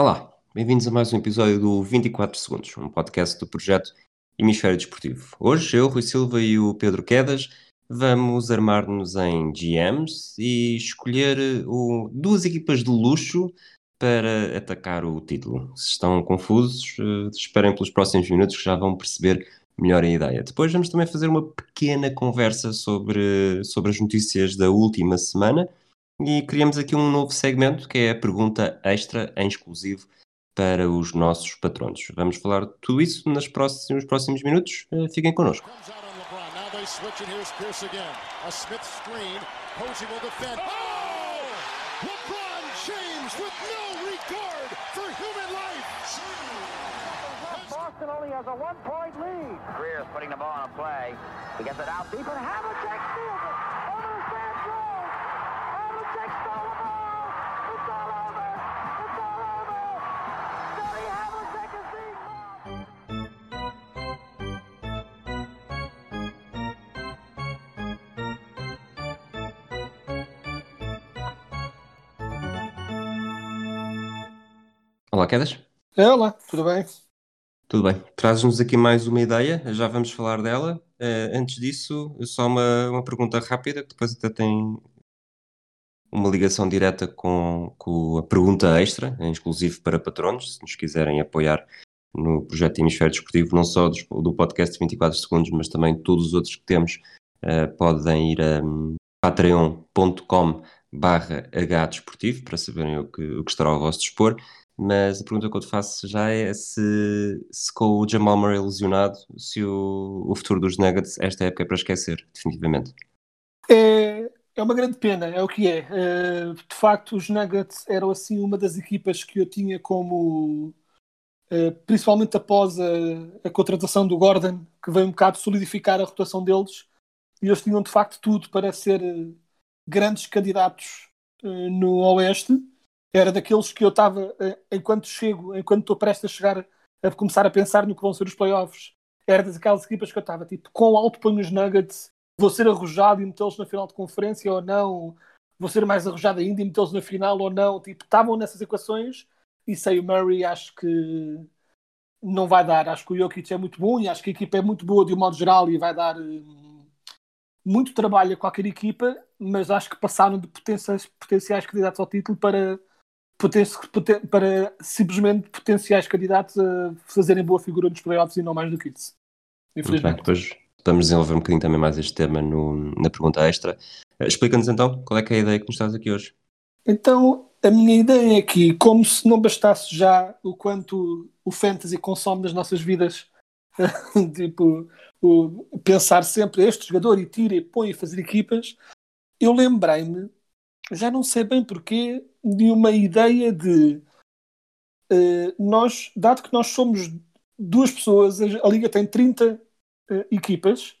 Olá, bem-vindos a mais um episódio do 24 Segundos, um podcast do projeto Hemisfério Desportivo. Hoje eu, Rui Silva e o Pedro Quedas vamos armar-nos em GMs e escolher o, duas equipas de luxo para atacar o título. Se estão confusos, uh, esperem pelos próximos minutos que já vão perceber melhor a ideia. Depois vamos também fazer uma pequena conversa sobre, sobre as notícias da última semana e criamos aqui um novo segmento que é a pergunta extra em exclusivo para os nossos patronos. Vamos falar de tudo isso nos próximos, próximos minutos. Eh, fiquem connosco. Boston only has a one-point lead. Greer's putting the ball on a play. He gets it out deep, and Havlicek steals it. Olá, Quedas. É, olá, tudo bem? Tudo bem. Traz-nos aqui mais uma ideia, já vamos falar dela. Uh, antes disso, só uma, uma pergunta rápida, que depois até tem uma ligação direta com, com a pergunta extra, em exclusivo para patronos, se nos quiserem apoiar no projeto Hemisfério Desportivo, não só do, do podcast 24 segundos, mas também todos os outros que temos, uh, podem ir a um, patreon.com barra Desportivo para saberem o que, o que estará ao vosso dispor mas a pergunta que eu te faço já é se, se com o Jamal Murray lesionado, se o, o futuro dos Nuggets esta época é para esquecer, definitivamente. É, é uma grande pena, é o que é. Uh, de facto, os Nuggets eram assim uma das equipas que eu tinha como, uh, principalmente após a, a, contratação do Gordon, que veio um bocado solidificar a rotação deles, e eles tinham de facto tudo para ser uh, grandes candidatos no Oeste era daqueles que eu estava, eh, enquanto chego, enquanto estou prestes a chegar a começar a pensar no que vão ser os playoffs, era daquelas equipas que eu estava tipo, com alto ponho os Nuggets, vou ser arrojado e metê-los na final de conferência ou não, vou ser mais arrojado ainda e metê-los na final ou não, tipo, estavam nessas equações e sei o Murray acho que não vai dar, acho que o Jokic é muito bom e acho que a equipa é muito boa de um modo geral e vai dar hum, muito trabalho a qualquer equipa, mas acho que passaram de potenciais, potenciais candidatos ao título para para simplesmente potenciais candidatos a fazerem boa figura nos playoffs e não mais do que isso. Muito bem, depois vamos desenvolver um bocadinho também mais este tema no, na pergunta extra. Eh, explica-nos então qual é, é a ideia que nos estás aqui hoje. Então, a minha ideia é que, como se não bastasse já o quanto o fantasy consome nas nossas vidas, tipo, o, pensar sempre este jogador e tira e põe e fazer equipas, eu lembrei-me já não sei bem porquê, de uma ideia de uh, nós, dado que nós somos duas pessoas, a Liga tem 30 uh, eh, equipas,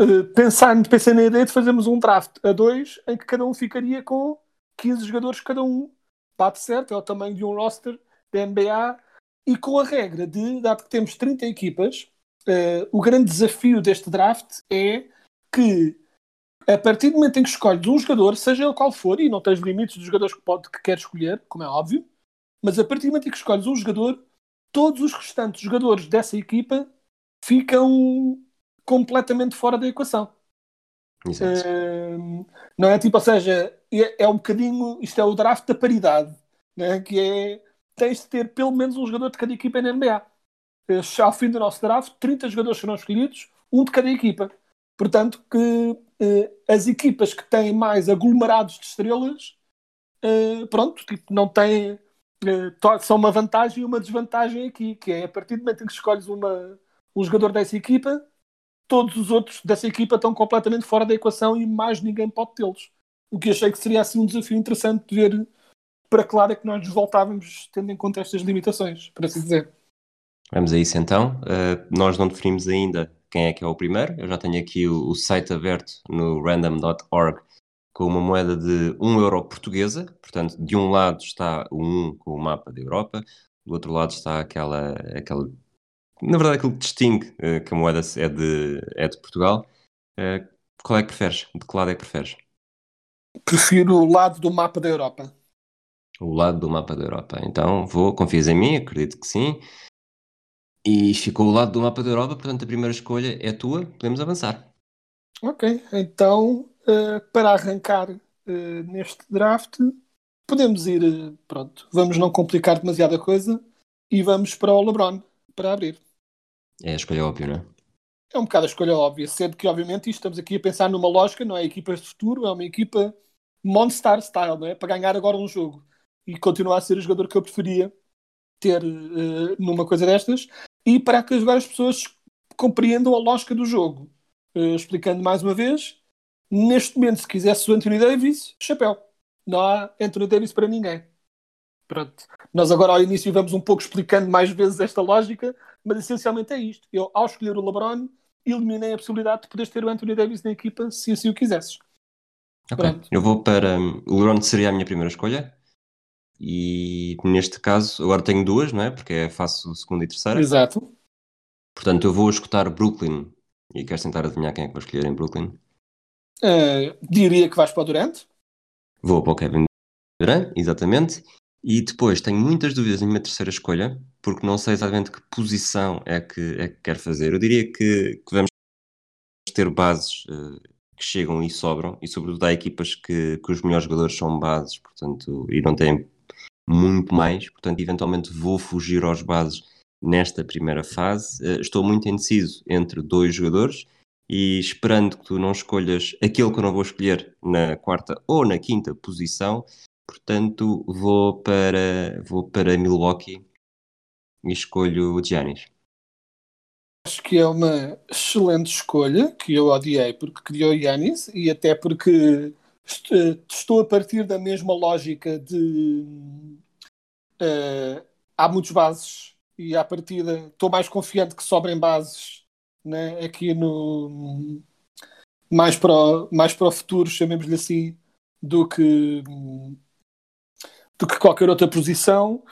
uh, pensar, pensei na ideia de fazermos um draft a dois em que cada um ficaria com 15 jogadores cada um. Bate certo, é o tamanho de um roster da NBA e com a regra de, dado que temos 30 equipas, o grande desafio deste draft é que a partir do momento em que escolhes um jogador, seja ele qual for, e não tens limites dos jogadores que, pode, que queres escolher, como é óbvio, mas a partir do momento em que escolhes um jogador, todos os restantes jogadores dessa equipa ficam completamente fora da equação. Uh, não é tipo, ou seja, é, é, um bocadinho, isto é o draft da paridade, né? que é tens de ter pelo menos um jogador de cada equipa na NBA. Uh, ao fim do nosso draft, 30 jogadores serão escolhidos, um de cada equipa. Portanto, que as equipas que têm mais aglomerados de estrelas, uh, pronto, tipo, não têm. Uh, são uma vantagem e uma desvantagem aqui, que é a partir do momento em que escolhes uma, um jogador dessa equipa, todos os outros dessa equipa estão completamente fora da equação e mais ninguém pode tê-los. O que achei que seria assim um desafio interessante de ver para que lado é que nós nos voltávamos tendo em conta estas limitações, para assim dizer. Vamos a isso então. Uh, nós não definimos ainda quem é que é o primeiro. Eu já tenho aqui o, o site aberto no random.org com uma moeda de 1 euro portuguesa. Portanto, de um lado está o 1 com o mapa da Europa, do outro lado está aquela, aquela na verdade, aquilo que distingue uh, que a moeda é de, é de Portugal. Uh, qual é que preferes? De que lado é que preferes? Prefiro o lado do mapa da Europa. O lado do mapa da Europa. Então, vou, confias em mim, acredito que sim. E ficou o lado do mapa da Europa, portanto a primeira escolha é tua, podemos avançar. Ok, então uh, para arrancar uh, neste draft, podemos ir, uh, pronto, vamos não complicar demasiada coisa e vamos para o LeBron, para abrir. É a escolha óbvia, não é? É um bocado a escolha óbvia, sendo que obviamente estamos aqui a pensar numa lógica, não é equipas de futuro, é uma equipa Monster Style, não é? Para ganhar agora um jogo e continuar a ser o jogador que eu preferia ter numa coisa destas e para que agora as pessoas compreendam a lógica do jogo. Uh, explicando mais uma vez, neste momento, se quisesse o Anthony Davis, chapéu. Não há Anthony Davis para ninguém. Pronto. Nós agora ao início vamos um pouco explicando mais vezes esta lógica, mas essencialmente é isto. Eu, ao escolher o LeBron, eliminei a possibilidade de poderes ter o Anthony Davis na equipa se assim o quisesses. Ok. Eu vou para. O LeBron seria a minha primeira escolha. E neste caso, agora tenho duas, não é? Porque é faço segunda e terceira. Exato. Portanto, eu vou escutar Brooklyn. E queres tentar adivinhar quem é que vou escolher em Brooklyn? Uh, diria que vais para o Durant. Vou para o Kevin Durant, exatamente. E depois tenho muitas dúvidas na minha terceira escolha, porque não sei exatamente que posição é que, é que quero fazer. Eu diria que, que vamos ter bases uh, que chegam e sobram, e sobretudo há equipas que, que os melhores jogadores são bases, portanto, e não têm muito mais, portanto, eventualmente vou fugir aos bases nesta primeira fase. Uh, estou muito indeciso entre dois jogadores e esperando que tu não escolhas aquele que eu não vou escolher na quarta ou na quinta posição, portanto, vou para, vou para Milwaukee e escolho o Giannis. Acho que é uma excelente escolha, que eu odiei porque o Yanis e até porque estou a partir da mesma lógica de uh, há muitos bases e à partida estou mais confiante que sobrem bases né, aqui no mais para o, mais para o futuro, chamemos-lhe assim, do que do que qualquer outra posição.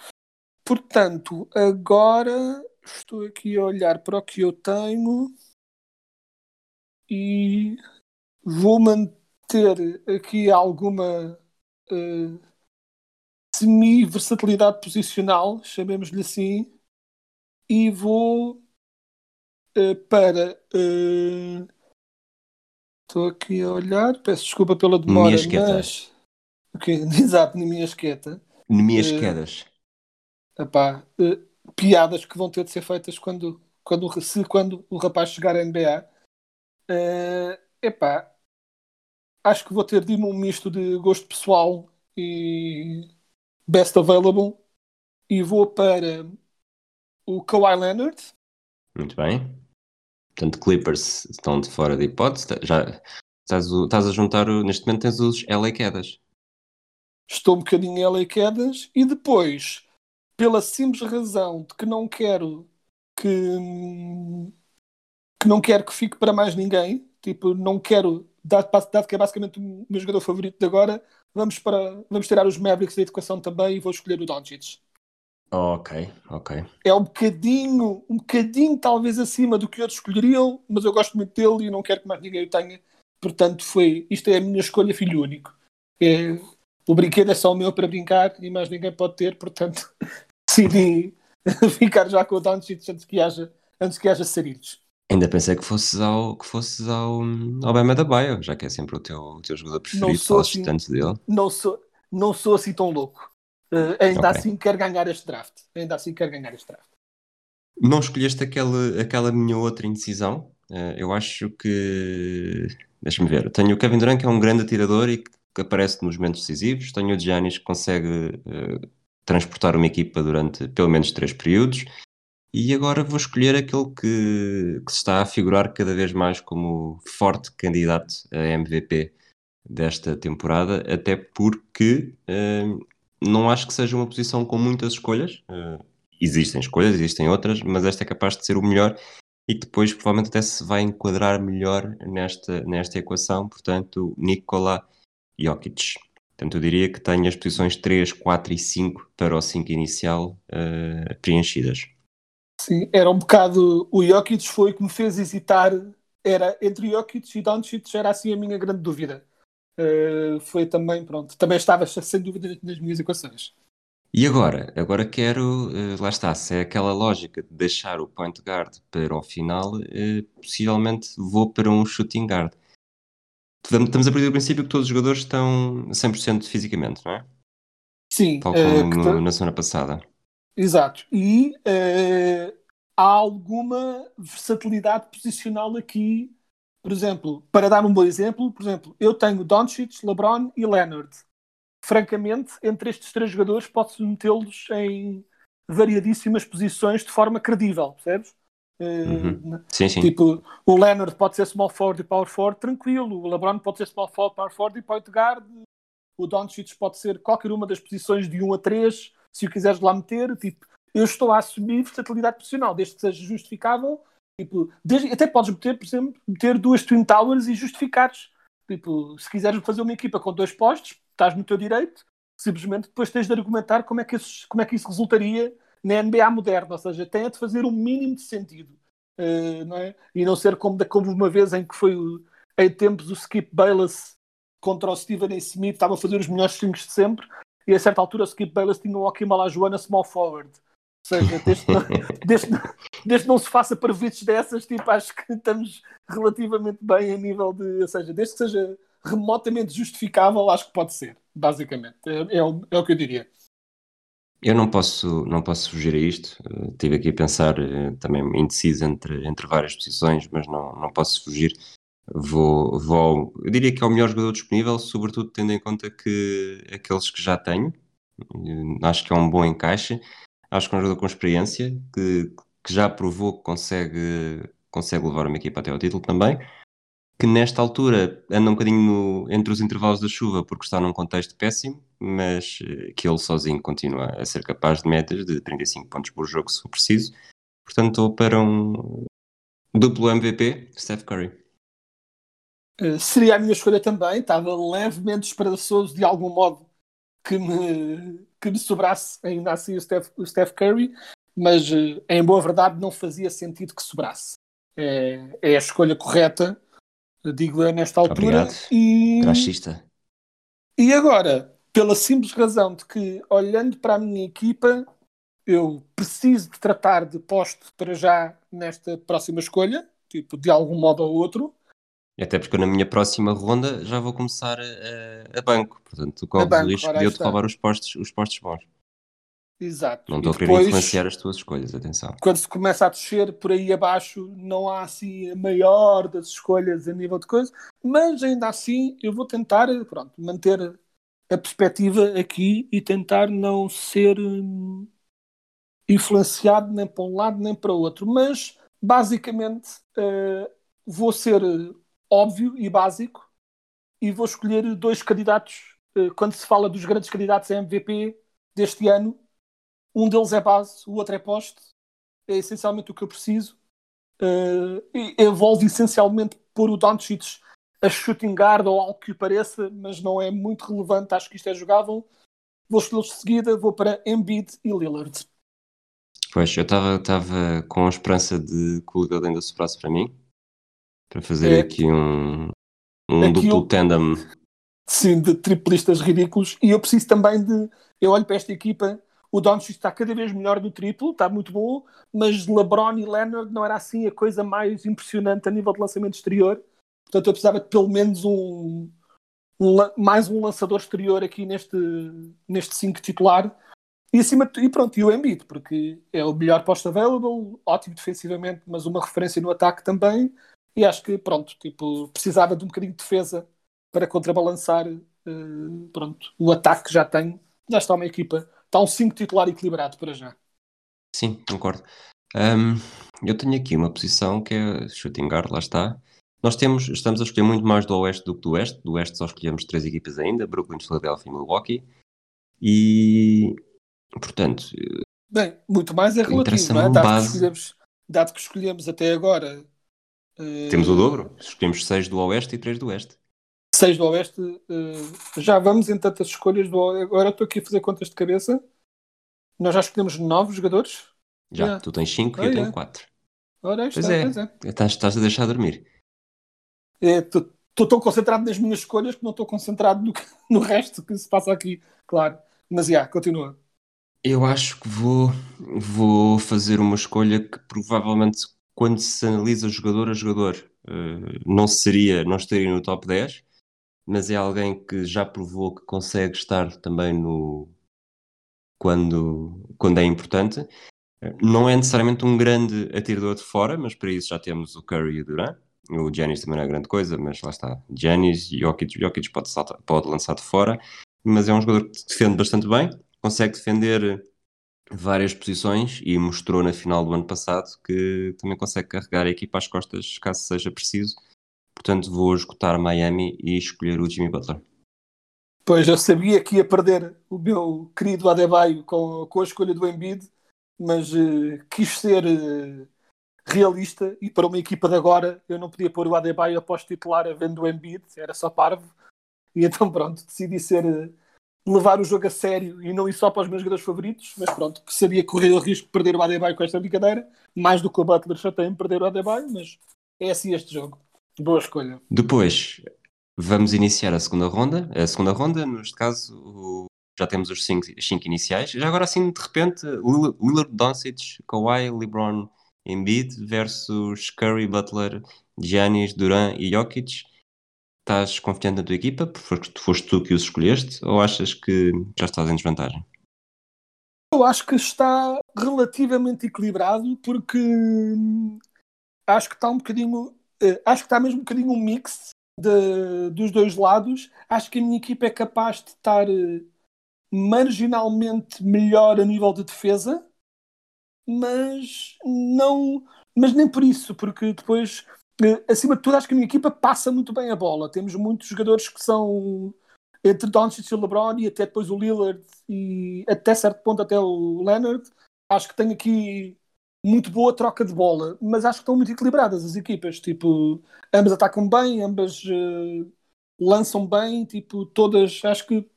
Portanto, agora estou aqui a olhar para o que eu tenho e vou manter ter aqui alguma uh, semi-versatilidade posicional, chamemos-lhe assim, e vou uh, para. Estou uh, aqui a olhar, peço desculpa pela demora, mas. Okay, exato, Nemiasqueta. Nemiasquedas. Uh, epá, uh, piadas que vão ter de ser feitas quando, quando, se, quando o rapaz chegar à NBA. Uh, epá, acho que vou ter de um misto de gosto pessoal e best available e vou para o Kawhi Leonard. Muito bem. Portanto, Clippers estão de fora de hipótese. Já estás, estás a juntar, neste momento tens os LA Quedas. Estou um bocadinho em LA Quedas e depois, pela simples razão de que não quero que, que não quero que fique para mais ninguém, tipo, não quero dado, dado que é basicamente o meu jogador favorito de agora, vamos, para, vamos tirar os Mavericks da educação também e vou escolher o Doncic. Ok, ok. É um bocadinho, um bocadinho talvez acima do que outros escolheriam, mas eu gosto muito dele e não quero que mais ninguém o tenha. Portanto, foi, isto é a minha escolha, filho único. É, o brinquedo é só o meu para brincar e mais ninguém pode ter, portanto, decidi ficar já com o Doncic antes que haja, antes que haja sarilhos. Ainda pensei que fosses ao, que fosses ao, ao Bema da Baia, já que é sempre o teu, o teu jogador preferido, falas assim, tanto dele. Não sou, não sou assim tão louco. Uh, ainda okay. assim quero ganhar este draft. Ainda assim quero ganhar este draft. Não escolheste aquele, aquela minha outra indecisão? Uh, eu acho que. Deixa-me ver. Tenho o Kevin Durant, que é um grande atirador e que aparece nos momentos decisivos. Tenho o Giannis, que consegue uh, transportar uma equipa durante pelo menos três períodos. E agora vou escolher aquele que, que se está a figurar cada vez mais como forte candidato a MVP desta temporada, até porque uh, não acho que seja uma posição com muitas escolhas. Uh, existem escolhas, existem outras, mas esta é capaz de ser o melhor e que depois provavelmente até se vai enquadrar melhor nesta, nesta equação. Portanto, Nikola Jokic. Portanto, eu diria que tenho as posições 3, 4 e 5 para o 5 inicial uh, preenchidas. Sim, era um bocado. O Jokic foi o que me fez hesitar. Era entre Jokic e Doncic, era assim a minha grande dúvida. uh, foi também, pronto, também estava sem dúvida nas minhas equações. E agora? Agora quero, uh, lá está, se é aquela lógica de deixar o point guard para o final, uh, possivelmente vou para um shooting guard. Estamos a partir do princípio que todos os jogadores estão 100% fisicamente, não é? Sim. Tal como uh, na semana passada. Exato. E uh, há alguma versatilidade posicional aqui. Por exemplo, para dar um bom exemplo, por exemplo, eu tenho Doncic, LeBron e Leonard. Francamente, entre estes três jogadores posso metê-los em variadíssimas posições de forma credível, percebes? Uhum. Sim, sim. Tipo, o Leonard pode ser small forward e power forward tranquilo, o LeBron pode ser small forward, power forward e point guard, o Doncic pode ser qualquer uma das posições de 1 a 3, se o quiseres lá meter, tipo, eu estou a assumir versatilidade profissional, desde que seja justificável, tipo, desde, até podes meter, por exemplo, meter duas Twin Towers e justificares, tipo, se quiseres fazer uma equipa com dois postos, estás no teu direito, simplesmente depois tens de argumentar como é que, isso, como é que isso resultaria na NBA moderna, ou seja, tem de fazer o um mínimo de sentido, uh, não é? E não ser como, como uma vez em que foi o, em tempos o Skip Bayless contra o Steven A. Smith estava a fazer os melhores swings de sempre e a certa altura Skip Bayless tinha o Joaquim Malajuana small forward. Ou seja, desde, desde, desde não se faça para vistos dessas, tipo, acho que estamos relativamente bem a nível de. Ou seja, desde que seja remotamente justificável, acho que pode ser, basicamente. É, é, o, é o que eu diria. Eu não posso, não posso fugir a isto. Estive aqui a pensar uh, também indeciso entre, entre várias posições, mas não, não posso fugir. Vou, vou, eu diria que é o melhor jogador disponível, sobretudo tendo em conta que aqueles que já tenho, uh, acho que é um bom encaixe. Acho que é um jogador com experiência, que, que já provou que consegue, consegue levar uma equipa até ao título também que nesta altura anda um bocadinho no, entre os intervalos da chuva porque está num contexto péssimo, mas eh, que ele sozinho continua a ser capaz de médias de 35 pontos por jogo se for preciso. Portanto, estou para um duplo MVP, Steph Curry. Uh, seria a minha escolha também, estava levemente esperançoso de algum modo que me, que me sobrasse ainda assim o Steph, o Steph Curry, mas uh, em boa verdade não fazia sentido que sobrasse. É, é a escolha correta digo eu nesta altura. Obrigado. E, Graxista. e agora, pela simples razão de que, olhando para a minha equipa, eu preciso de tratar de posto para já nesta próxima escolha, tipo, de algum modo ou outro. Até porque na minha próxima ronda já vou começar a, a banco, portanto, corres o risco de eu te roubar os postos, os postos bons. Exato. Não estou a querer influenciar as tuas escolhas, atenção. Quando se começa a descer por aí abaixo, não há assim a maior das escolhas a nível de coisa, mas ainda assim eu vou tentar pronto, manter a perspectiva aqui e tentar não ser hum, influenciado nem para um lado nem para o outro. Mas basicamente uh, vou ser óbvio e básico e vou escolher dois candidatos. Uh, quando se fala dos grandes candidatos a MVP deste ano, um deles é base, o outro é poste. É essencialmente o que eu preciso. Uh, envolve essencialmente pôr o Doncic a shooting guard ou algo que pareça, mas não é muito relevante. Acho que isto é jogável. Vou escolher de seguida, vou para Embiid e Lillard. Pois, eu estava com a esperança de que o Lillard ainda soprasse para mim, para fazer é, aqui um, um aqui duplo eu, tandem. Sim, de triplistas ridículos. E eu preciso também de. Eu olho para esta equipa o Doncic está cada vez melhor no triplo, está muito bom, mas LeBron e Leonard não era assim a coisa mais impressionante a nível de lançamento exterior. Portanto, eu precisava de pelo menos um, um mais um lançador exterior aqui neste neste 5 titular. E, acima, e pronto, e o Embiid, porque é o melhor post available, ótimo defensivamente, mas uma referência no ataque também. E acho que, pronto, tipo, precisava de um bocadinho de defesa para contrabalançar uh, pronto, o ataque que já tem. Já está uma equipa está um 5 titular equilibrado para já. Sim, concordo. Um, eu tenho aqui uma posição que é shooting guard, lá está. Nós temos, estamos a escolher muito mais do Oeste do que do Oeste. Do Oeste só escolhemos três equipas ainda: Brooklyn, Philadelphia e Milwaukee. E, portanto. Bem, muito mais é relativo, não é? Dado, base... que dado que escolhemos até agora. Temos o dobro. Escolhemos seis do Oeste e três do Oeste. 6 do Oeste. Uh, já vamos em tantas escolhas do Oeste. Agora estou aqui a fazer contas de cabeça. Nós já escolhemos 9 jogadores. Já, yeah. tu tens 5 e eu tenho 4. Ora, pois, é. pois é. Estás, estás a deixar dormir. É, estou tão concentrado nas minhas escolhas que não estou concentrado no, no resto que se passa aqui, claro. Mas, já, yeah, continua. Eu acho que vou, vou fazer uma escolha que provavelmente, quando se analisa jogador a jogador, uh, não seria, não estaria no top 10, mas é alguém que já provou que consegue estar também no quando, quando é importante. Não é necessariamente um grande atirador de fora, mas para isso já temos o Curry e o Durant. O Giannis também não é grande coisa, mas lá está. Giannis, Jokic, Jokic pode, saltar, pode lançar de fora, mas é um jogador que defende bastante bem, consegue defender várias posições e mostrou na final do ano passado que também consegue carregar a equipa às costas caso seja preciso. Portanto, vou esgotar Miami e escolher o Jimmy Butler. Pois, eu sabia que ia perder o meu querido Adebayo com, com a escolha do Embiid, mas uh, quis ser uh, realista e para uma equipa de agora eu não podia pôr o Adebayo após titular a vendo o Embiid, era só parvo. E então pronto, decidi ser uh, levar o jogo a sério e não ir só para os meus jogadores favoritos, mas pronto, que sabia correr o risco de perder o Adebayo com esta brincadeira, mais do que o Butler já tem perder o Adebayo, mas é assim este jogo. Boa escolha. Depois, vamos iniciar a segunda ronda. A segunda ronda, neste caso, já temos os cinco, cinco iniciais. Já agora, assim, de repente, Lillard, Doncic, Kawhi, LeBron, Embiid versus Curry, Butler, Giannis, Durant e Jokic. Estás confiante na tua equipa? Porque foste tu que os escolheste? Ou achas que já estás em desvantagem? Eu acho que está relativamente equilibrado porque hum, acho que está um bocadinho uh, acho que está mesmo um bocadinho um mix de, dos dois lados. Acho que a minha equipa é capaz de estar uh, marginalmente melhor a nível de defesa, mas não, mas nem por isso, porque depois, acima de tudo, acho que a minha equipa passa muito bem a bola. Temos muitos jogadores que são entre Doncic e LeBron e até depois o Lillard e até certo ponto até o Leonard. Acho que tenho aqui muito boa troca de bola, mas acho que estão muito equilibradas as equipas. Tipo, ambas atacam bem, ambas uh, lançam bem, tipo, todas, acho que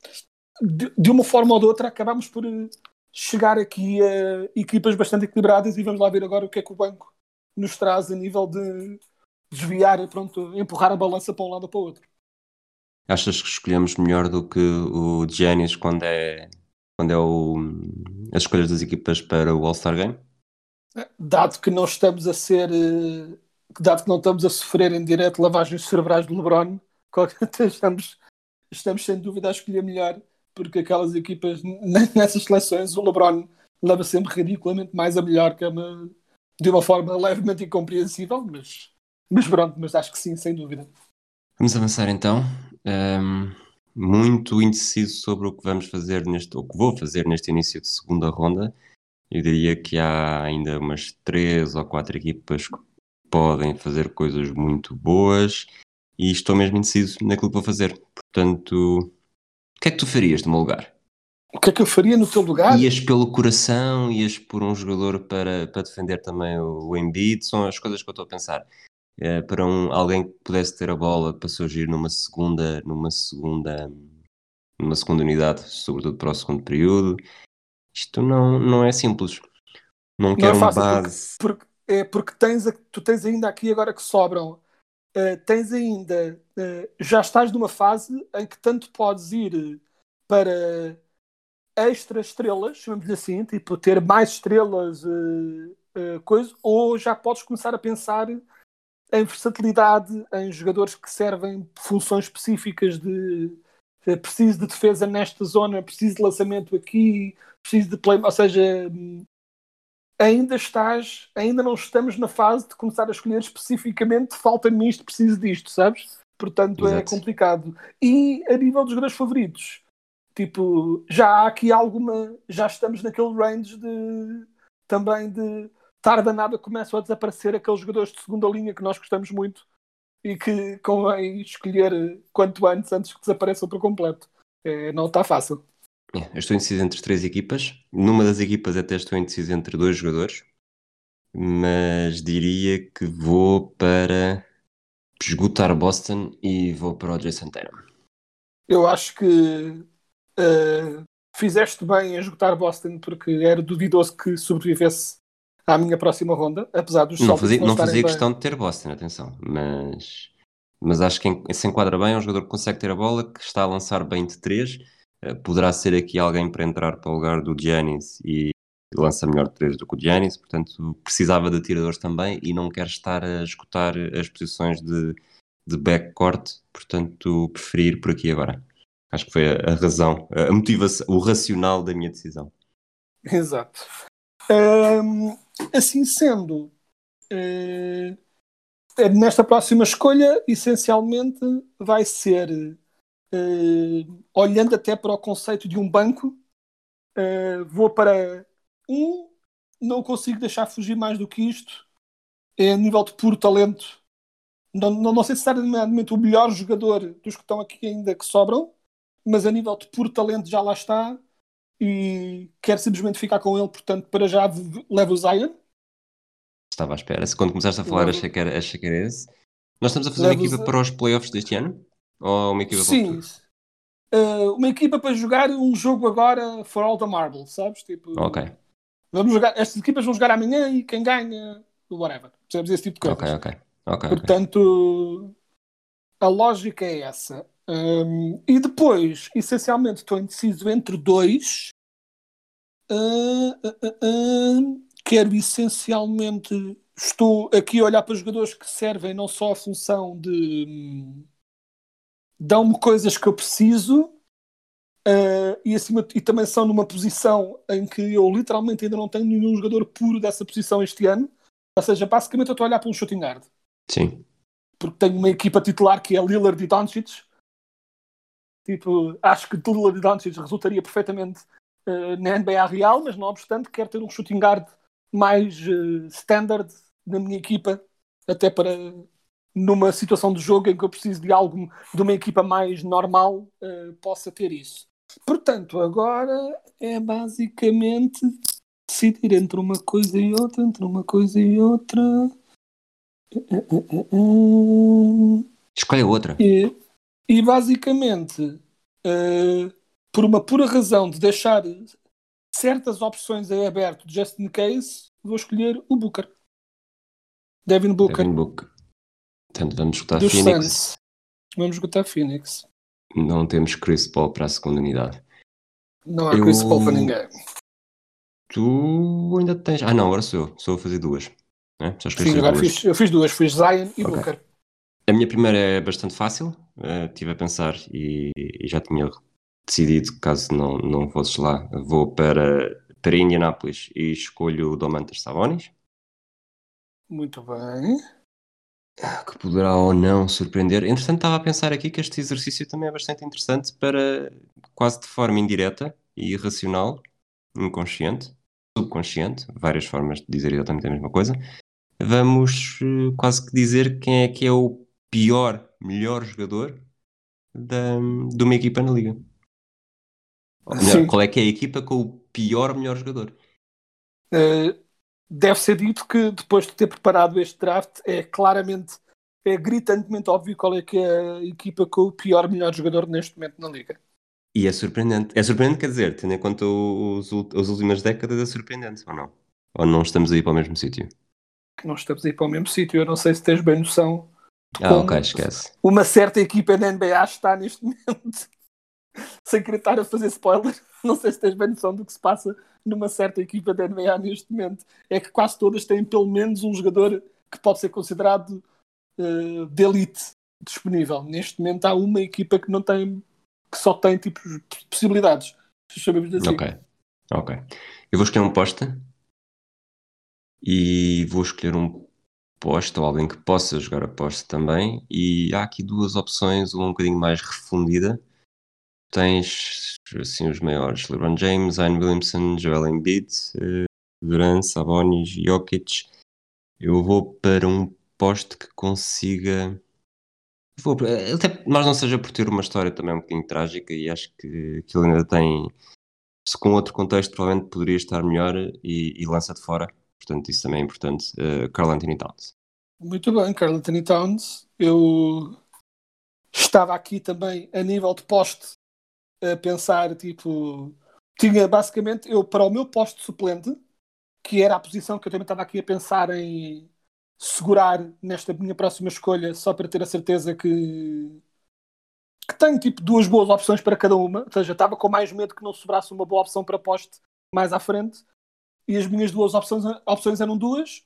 de, de, uma forma ou de outra acabamos por eh, chegar aqui a equipas bastante equilibradas e vamos lá ver agora o que é que o banco nos traz a nível de desviar, pronto, empurrar a balança para um lado ou para o outro. Achas que escolhemos melhor do que o Giannis quando é, quando é o, as escolhas das equipas para o All-Star Game? dado que não estamos a ser, eh, dado que não estamos a sofrer em direto lavagens cerebrais de LeBron, estamos, estamos sem dúvida a escolher melhor, porque aquelas equipas, nessas seleções, o LeBron leva sempre ridiculamente mais a melhor, que é uma, de uma forma levemente incompreensível, mas, mas pronto, mas acho que sim, sem dúvida. Vamos avançar então. Um, muito indeciso sobre o que vamos fazer neste, o que vou fazer neste início de segunda ronda. Eu diria que há ainda umas três ou quatro equipas que podem fazer coisas muito boas e estou mesmo indeciso naquilo que vou fazer. Portanto, o que é que tu farias no meu lugar? O que é que eu faria no teu lugar? Ias pelo coração, ias por um jogador para, para defender também o, o Embiid, são as coisas que eu estou a pensar. É, para um, alguém que pudesse ter a bola para surgir numa segunda, numa segunda, numa segunda unidade, sobretudo para o segundo período, isto não, não é simples. Não, não é base. Porque, porque, é porque tens, tu tens ainda aqui agora que sobram. Uh, tens ainda. Uh, já estás numa fase em que tanto podes ir para extra estrelas, chamamos-lhe assim, tipo ter mais estrelas, uh, coisa, ou já podes começar a pensar em versatilidade, em jogadores que servem funções específicas de preciso de defesa nesta zona, preciso de lançamento aqui, preciso de play, ou seja, ainda estás, ainda não estamos na fase de começar a escolher especificamente falta-me isto, preciso disto, sabes? Portanto é Exato. é complicado. E a nível dos jogadores favoritos, tipo, já há aqui alguma, já estamos naquele range de também de tarda nada começam a desaparecer aqueles jogadores de segunda linha que nós gostamos muito e que convém escolher quanto antes antes que desapareçam por completo. É, não está fácil. É, eu estou indeciso entre três equipas. Numa das equipas até estou indeciso entre dois jogadores. Mas diria que vou para esgotar Boston e vou para o Jason Tatum. Eu acho que uh, fizeste bem em esgotar Boston porque era duvidoso que sobrevivesse à minha próxima ronda, apesar dos não fazia, não, fazia questão bem. de ter Boston, atenção, mas mas acho que se enquadra bem, é um jogador que consegue ter a bola, que está a lançar bem de 3, uh, poderá ser aqui alguém para entrar para o lugar do Giannis e lança melhor de 3 do que o Giannis, portanto precisava de tiradores também e não quer estar a escutar as posições de, de backcourt, portanto preferir por aqui agora. Acho que foi a, a razão, a motivação, o racional da minha decisão. Exato. Um, assim sendo, uh, nesta próxima escolha, essencialmente vai ser uh, olhando até para o conceito de um banco. Uh, vou para um, não consigo deixar fugir mais do que isto. É a nível de puro talento. Não, não, não sei se necessariamente o melhor jogador dos que estão aqui ainda que sobram, mas a nível de puro talento já lá está e quero simplesmente ficar com ele, portanto, para já levo o Zion. Estava à espera. Quando começaste a falar, achei que, era, achei que era esse. Nós estamos a fazer levo uma equipa para os playoffs deste ano? Ou uma equipa Sim. Uh, uma equipa para jogar um jogo agora for all the marble, sabes? Tipo, ok. Vamos jogar, estas equipas vão jogar amanhã e quem ganha, whatever. Percebes esse tipo de coisa? Ok, ok. okay Portanto, okay. a lógica é essa. Um, e depois, essencialmente, estou indeciso entre dois. Uh, uh, uh, quero essencialmente. Estou aqui a olhar para jogadores que servem não só a função de. Um, dão-me coisas que eu preciso. e, acima, e também são numa posição em que eu literalmente ainda não tenho nenhum jogador puro dessa posição este ano. Ou seja, basicamente eu estou a olhar para um shooting guard. Sim. Porque tenho uma equipa titular que é Lillard e Doncic Tipo, acho que Lillard e Doncic resultaria perfeitamente uh, na NBA real, mas não obstante, quero ter um shooting guard mais uh, standard na minha equipa, até para numa situação de jogo em que eu preciso de algo de uma equipa mais normal uh, possa ter isso. Portanto, agora é basicamente decidir entre uma coisa e outra, entre uma coisa e outra. Escolhe outra. E basicamente, uh, por uma pura razão de deixar certas opções em aberto, just in case, vou escolher o Booker. Devin Booker. Devin Booker. Portanto, vamos escutar Dos Phoenix. Suns. Vamos escutar Phoenix. Não temos Chris Paul para a segunda unidade. Não há eu... Chris Paul para ninguém. Tu ainda tens. Ah, não, agora sou eu. Sou a fazer duas. É? Sim, agora fiz, eu fiz duas. Fiz Zion e okay. Booker. A minha primeira é bastante fácil, uh, estive a pensar e, e, já tinha decidido, caso não, não fosses lá, vou para, para Indianápolis e escolho o Domantas Sabonis. Muito bem. Que poderá ou não surpreender. Entretanto, estava a pensar aqui que este exercício também é bastante interessante para, quase de forma indireta e irracional, inconsciente, subconsciente, várias formas de dizer exatamente a mesma coisa, vamos uh, quase que dizer quem é que é o pior, melhor jogador da, de uma equipa na liga. Melhor, qual é que é a equipa com o pior, melhor jogador? Uh, deve ser dito que depois de ter preparado este draft, é claramente, é gritantemente óbvio qual é que é a equipa com o pior, melhor jogador neste momento na liga. E é surpreendente. É surpreendente, quer dizer, tendo em conta os, as últimas décadas, é surpreendente, ou não? Ou não estamos aí para o mesmo sítio? Não estamos aí para o mesmo sítio. Eu não sei se tens bem noção ah, ok, esquece. Uma certa equipa da NBA está neste momento. Sem querer estar a fazer spoiler, não sei se tens bem noção do que se passa numa certa equipa da NBA neste momento. É que quase todas têm pelo menos um jogador que pode ser considerado uh, de elite disponível. Neste momento há uma equipa que não tem, que só tem tipo possibilidades. Assim. Ok, ok. Eu vou escolher um posta e vou escolher um posta ou alguém que possa jogar a posta também. E há aqui duas opções, uma um bocadinho mais refundida. Tens assim os maiores: LeBron James, Zion Williamson, Joel Embiid, uh, Durant, Sabonis, Jokic. Eu vou para um poste que consiga. Vou, até mais não seja por ter uma história também um bocadinho trágica e acho que, que ele ainda tem. Se com outro contexto, provavelmente poderia estar melhor e, e lança de fora Portanto, isso também é importante. Uh, Carl Anthony Towns. Muito bem, Carl Anthony Towns. Eu estava aqui também a nível de poste a pensar, tipo, tinha basicamente eu para o meu poste suplente, que era a posição que eu também estava aqui a pensar em segurar nesta minha próxima escolha só para ter a certeza que, que tenho tipo duas boas opções para cada uma. Ou seja, estava com mais medo que não sobrasse uma boa opção para poste mais à frente. E as minhas duas opções, opções eram duas.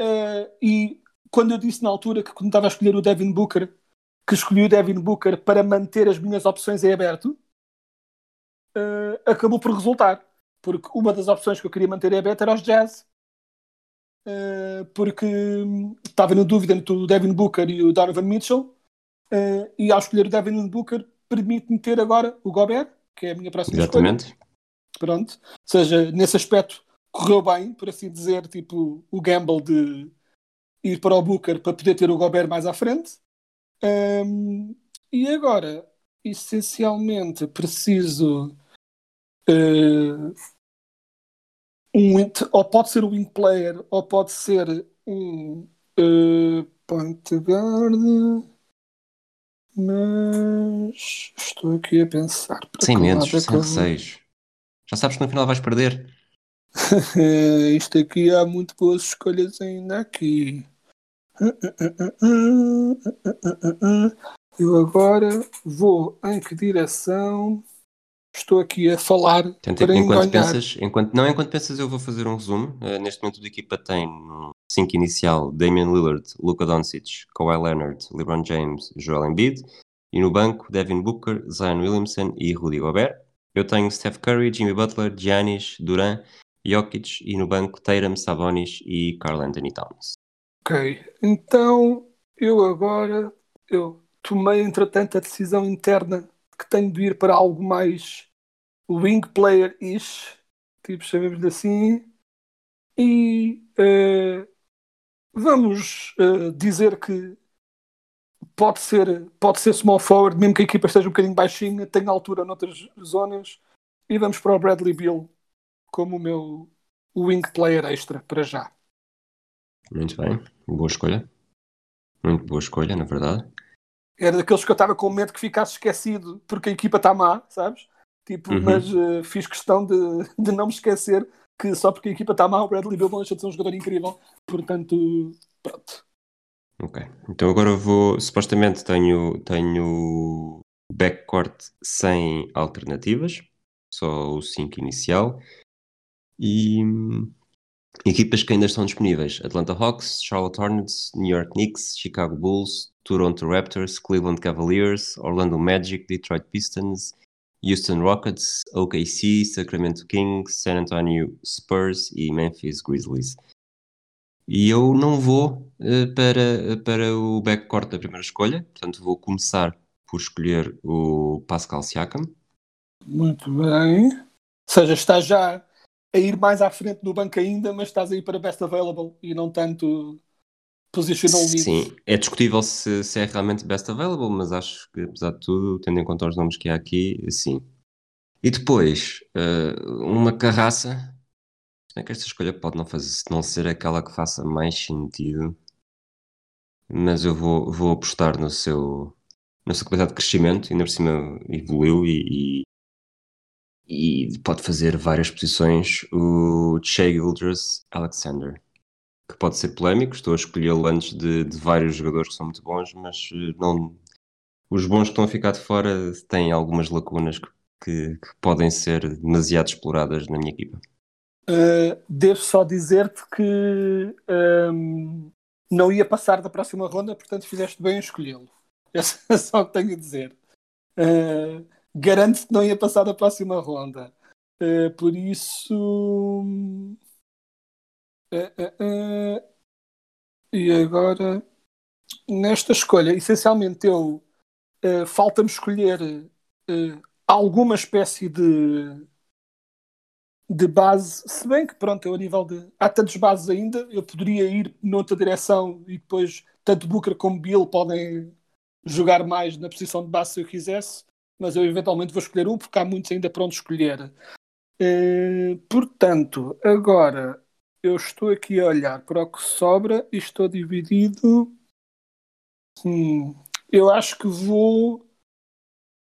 Uh, e quando eu disse na altura que quando estava a escolher o Devin Booker, que escolhi o Devin Booker para manter as minhas opções em aberto, uh, acabou por resultar. Porque uma das opções que eu queria manter em aberto era os Jazz. Uh, porque estava na dúvida entre o Devin Booker e o Donovan Mitchell. E ao escolher o Devin Booker, permite-me ter agora o Gobert, que é a minha próxima Exatamente. escolha. Pronto. Ou seja, nesse aspecto correu bem, por assim dizer, tipo o gamble de ir para o Booker para poder ter o Gobert mais à frente. Um, e agora, essencialmente, preciso uh, um, ou pode ser um wing player, ou pode ser um uh, point guard. Mas estou aqui a pensar. Sem medos, sem receios. Já sabes que no final vais perder. Isto aqui há muito boas escolhas ainda aqui. Eu agora vou em que direção? Estou aqui a falar Tenta, para enquanto pensas, enquanto Não, enquanto pensas eu vou fazer um resumo. Uh, neste momento a equipa tem 5 inicial Damian Lillard, Luka Doncic, Kawhi Leonard, LeBron James, Joel Embiid. E no banco Devin Booker, Zion Williamson e Rudy Gobert. Eu tenho Steph Curry, Jimmy Butler, Giannis, Duran, Jokic e no banco Tatum, Sabonis e Carl Anthony Towns. Ok, então eu agora eu tomei entretanto a decisão interna que tenho de ir para algo mais wing player-ish, tipo chamemos assim, e uh, vamos uh, dizer que pode ser, pode ser small forward, mesmo que a equipa esteja um bocadinho baixinha, tenha altura noutras zonas, e vamos para o Bradley Bill como o meu wing player extra para já. Muito bem, boa escolha. Muito boa escolha, na verdade. Era daqueles que eu estava com medo que ficasse esquecido porque a equipa está má, sabes? Tipo, uhum. mas uh, fiz questão de, de não me esquecer que só porque a equipa está má, o Bradley Bill não deixa de ser um jogador incrível. Portanto, pronto. Ok. Então agora vou. Supostamente tenho, tenho backcourt sem alternativas, só o 5 inicial. E equipas que ainda estão disponíveis: Atlanta Hawks, Charlotte Hornets, New York Knicks, Chicago Bulls, Toronto Raptors, Cleveland Cavaliers, Orlando Magic, Detroit Pistons, Houston Rockets, OKC, Sacramento Kings, San Antonio Spurs e Memphis Grizzlies. E eu não vou uh, para, para o backcourt da primeira escolha, portanto vou começar por escolher o Pascal Siakam. Muito bem. Ou seja, está já a ir mais à frente no banco ainda, mas estás aí para best available e não tanto positional needs. Sim, é discutível se, se, é realmente best available, mas acho que apesar de tudo, tendo em conta os nomes que há aqui, sim. E depois, uh, uma carraça é que esta escolha pode não, fazer, não ser aquela que faça mais sentido, mas eu vou, vou apostar no seu, na sua capacidade de crescimento, ainda por cima evoluiu e, e, e pode fazer várias posições. O Shea Gildress Alexander, que pode ser polémico, estou a escolhê-lo antes de, de, vários jogadores que são muito bons, mas eh, não, os bons que estão a ficar de fora têm algumas lacunas que, que, que podem ser demasiado exploradas na minha equipa. Uh, devo só dizer-te que um, ehm, não ia passar da próxima ronda, portanto fizeste bem em escolhê-lo. É só o que tenho a dizer. Uh, Garanto-te que não ia passar da próxima ronda. Uh, por isso. Uh, e agora, nesta escolha, essencialmente eu falta-me escolher alguma espécie de de base, se bem que pronto, eu a nível de. Há tantos bases ainda, eu poderia ir noutra direção e depois tanto Booker como Bill podem jogar mais na posição de base se eu quisesse, mas eu eventualmente vou escolher um porque há muitos ainda para onde escolher. Uh, portanto, agora eu estou aqui a olhar para o que sobra e estou dividido. Hum, eu acho que vou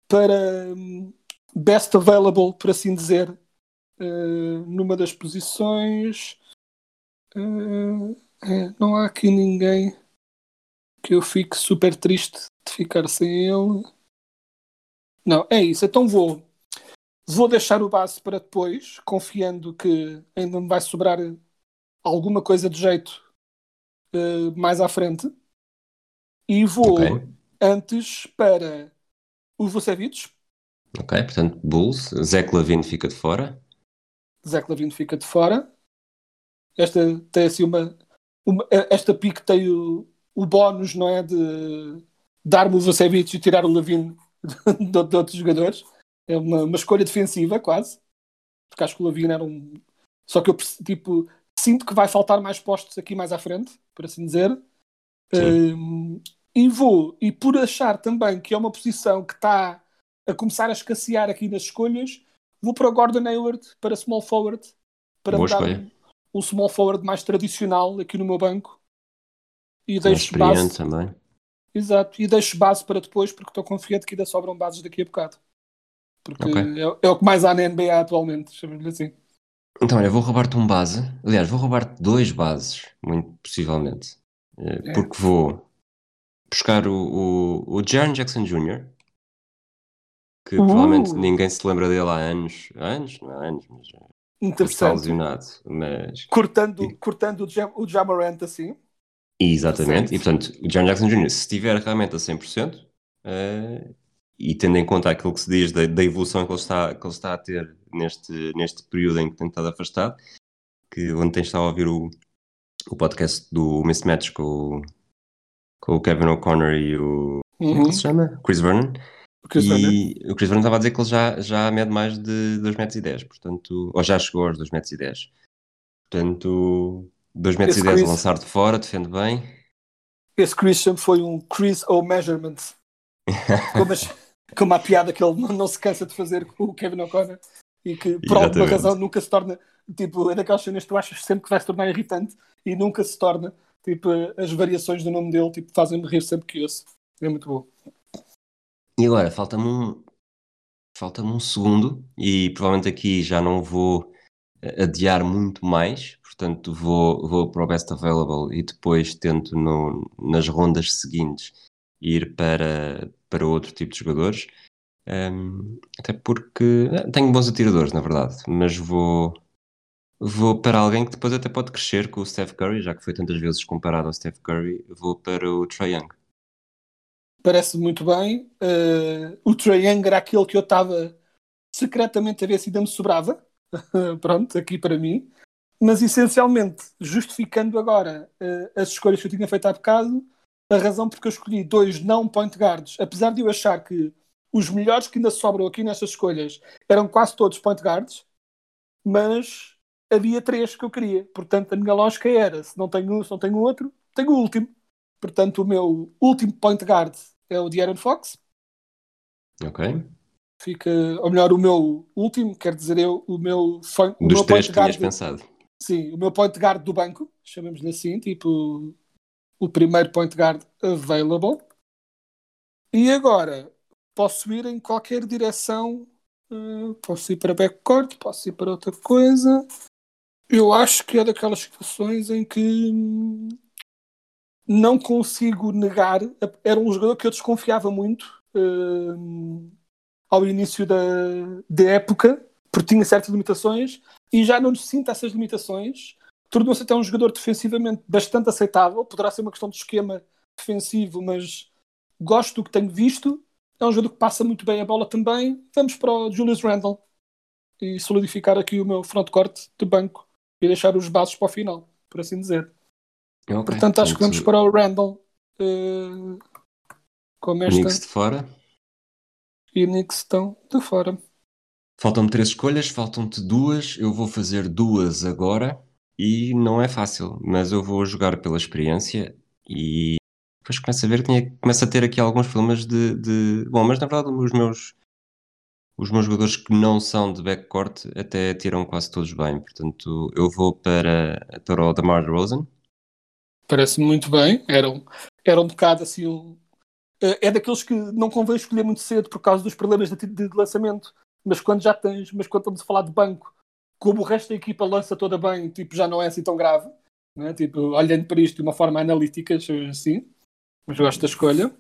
para hum, best available, por assim dizer, uh, numa das posições. Uh, É, não há aqui ninguém que eu fique super triste de ficar sem ele. Não, é isso. Então vou, vou deixar o base para depois, confiando que ainda me vai sobrar alguma coisa de jeito uh, mais à frente. E vou okay. antes para o Vucevic. Ok, portanto, Bulls. Zé Lavine fica de fora. Zé Lavine fica de fora. Esta tem assim uma. uma esta pique tem o, o bónus, não é? De dar-me o Vucevic e tirar o Lavine de, de, outros jogadores. É uma, uma escolha defensiva, quase. Porque acho que o Lavine era um. Só que eu tipo, sinto que vai faltar mais postos aqui mais à frente, por assim dizer. Um, e vou, e por achar também que é uma posição que está a começar a escassear aqui nas escolhas, vou para o Gordon Hayward, para small forward, para Boa dar um, um, small forward mais tradicional aqui no meu banco. E deixo base. também. Exato, e deixo base para depois, porque estou confiante que ainda sobram bases daqui a bocado. Porque okay. é, é, o que mais há na NBA atualmente, chamemos-lhe assim. Então, olha, vou roubar-te um base. Aliás, vou roubar-te dois bases, muito possivelmente. Eh, é. Porque vou buscar o, o, o Jaron Jackson Jr., que uh. provavelmente ninguém se lembra dele há anos. Anos? Não há anos, mas está lesionado. Mas... Cortando, e... cortando o, Jam, o Jamarant assim. Exatamente, e portanto, o Jaron Jackson Jr., se estiver realmente a 100%, uh, eh, e tendo em conta aquilo que se diz da, da, evolução que ele, está, que ele está a ter neste, neste período em que tem estado afastado, que onde tem estado a ouvir o, o podcast do Mismatch com, com o Kevin O'Connor e o. Uhum. Como é que se chama? Chris Vernon. O Chris, e Vernon. o Chris Vernon estava a dizer que ele já, já mede mais de 2,10 metros, e 10, portanto, ou já chegou aos 2,10 metros. E 10. Portanto, 2,10 metros e 10 Chris... a lançar de fora, defende bem. Esse Christian foi um Chris O Measurement. Como, como a piada que ele não, se cansa de fazer com o Kevin O'Connor e que por Exatamente. alguma razão nunca se torna tipo, é daquelas cenas que tu achas sempre que vai se tornar irritante e nunca se torna tipo, as variações do nome dele tipo, fazem-me rir sempre que ouço é muito bom e agora, falta-me um falta-me um segundo e provavelmente aqui já não vou adiar muito mais portanto vou, vou para o best available e depois tento no, nas rondas seguintes ir para, para outro tipo de jogadores. Um, até porque eh, tenho bons atiradores, na verdade, mas vou, vou para alguém que depois até pode crescer com o Steph Curry, já que foi tantas vezes comparado ao Steph Curry, vou para o Trae Young. Parece muito bem. Uh, o Trae Young era aquele que eu estava secretamente a ver se ainda me sobrava. Pronto, aqui para mim. Mas essencialmente, justificando agora uh, as escolhas que eu tinha feito há bocado, a razão porque eu escolhi dois não point guards, apesar de eu achar que os melhores que ainda sobram aqui nestas escolhas eram quase todos point guards, mas havia três que eu queria. Portanto, a minha lógica era: se não tenho um, se não tenho outro, tenho o último. Portanto, o meu último point guard é o De'Aaron Fox. Ok. Fica, ou melhor, o meu último, quer dizer, eu, o meu, o Dos meu três que tinhas pensado. Sim, o meu point guard do banco, chamemos-lhe assim, tipo o primeiro point guard available. E agora posso ir em qualquer direção. Uh, posso ir para backcourt, posso ir para outra coisa. Eu acho que é daquelas situações em que não consigo negar. Era um jogador que eu desconfiava muito uh, ao início da, da época, porque tinha certas limitações, e já não sinto essas limitações tornou-se até um jogador defensivamente bastante aceitável. Poderá ser uma questão de esquema defensivo, mas gosto do que tenho visto. É um jogador que passa muito bem a bola também. Vamos para o Julius Randle e solidificar aqui o meu frontcourt de banco e deixar os bases para o final, por assim dizer. Okay, Portanto, acho que vamos para o Randall uh, como esta. Knicks de fora. E Knicks estão de fora. Faltam-me três escolhas, faltam-te duas. Eu vou fazer duas agora e não é fácil, mas eu vou jogar pela experiência e depois começo a ver, tinha, começo a ter aqui alguns problemas de, de, Bom, mas na verdade os meus os meus jogadores que não são de backcourt até tiram quase todos bem, portanto eu vou para, para o Damar DeRozan. Parece-me muito bem, era um, era um bocado assim um, é, é daqueles que não convém escolher muito cedo por causa dos problemas de, de, lançamento, mas quando já tens, mas quando estamos a falar de banco como o resto da equipa lança toda bem, tipo, já não é assim tão grave. né? tipo, olhando para isto de uma forma analítica, assim, mas gosto da escolha.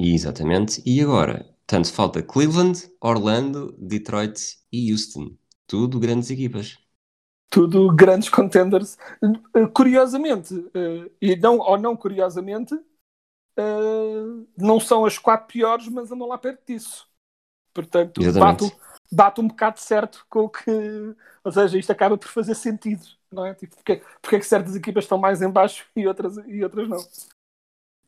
Exatamente. E agora, tanto falta Cleveland, Orlando, Detroit e Houston. Tudo grandes equipas. Tudo grandes contenders. Eh, curiosamente, eh, e não, ou não curiosamente, eh, não são as quatro piores, mas andam lá perto disso. Portanto, bate, bate, um bocado certo com o que. Ou seja, isto acaba por fazer sentido, não é? Tipo, porque, porque é que certas equipas estão mais em baixo e outras, e outras não?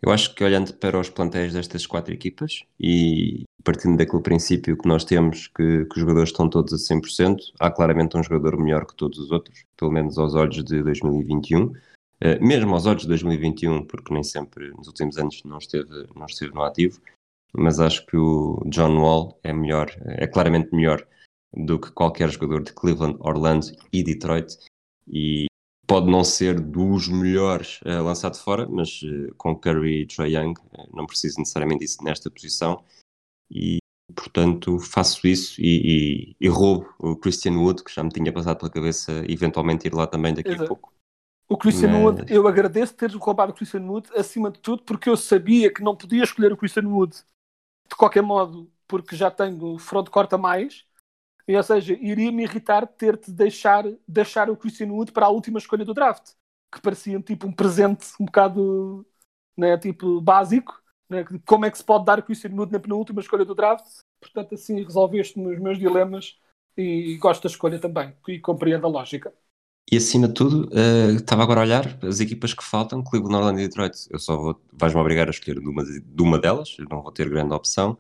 Eu acho que olhando para os plantéis destas quatro equipas e partindo daquele princípio que nós temos que, que, os jogadores estão todos a 100%, há claramente um jogador melhor que todos os outros, pelo menos aos olhos de 2021. Eh, mesmo aos olhos de 2021, porque nem sempre nos últimos anos não esteve, não esteve no ativo, mas acho que o John Wall é melhor, é claramente melhor do que qualquer jogador de Cleveland, Orlando e Detroit. E pode não ser dos melhores uh, lançado fora, mas uh, com Curry e Trae Young uh, não preciso necessariamente disso nesta posição e portanto faço isso e, e, e, roubo o Christian Wood que já me tinha passado pela cabeça eventualmente ir lá também daqui Exato. a pouco. O Christian mas... Wood, eu agradeço ter roubado o Christian Wood acima de tudo porque eu sabia que não podia escolher o Christian Wood de qualquer modo porque já tenho front corta mais e, ou seja, iria me irritar ter-te deixar, deixar o Christian Wood para a última escolha do draft, que parecia tipo um presente um bocado né, tipo, básico. Né, como é que se pode dar o Christian Wood na penúltima escolha do draft? Portanto, assim resolveste nos meus dilemas e gosto da escolha também e compreendo a lógica. E acima de tudo, uh, estava agora a olhar as equipas que faltam, Cleveland, Orlando e Detroit. Eu só vou, vais-me obrigar a escolher de uma, de uma delas, não vou ter grande opção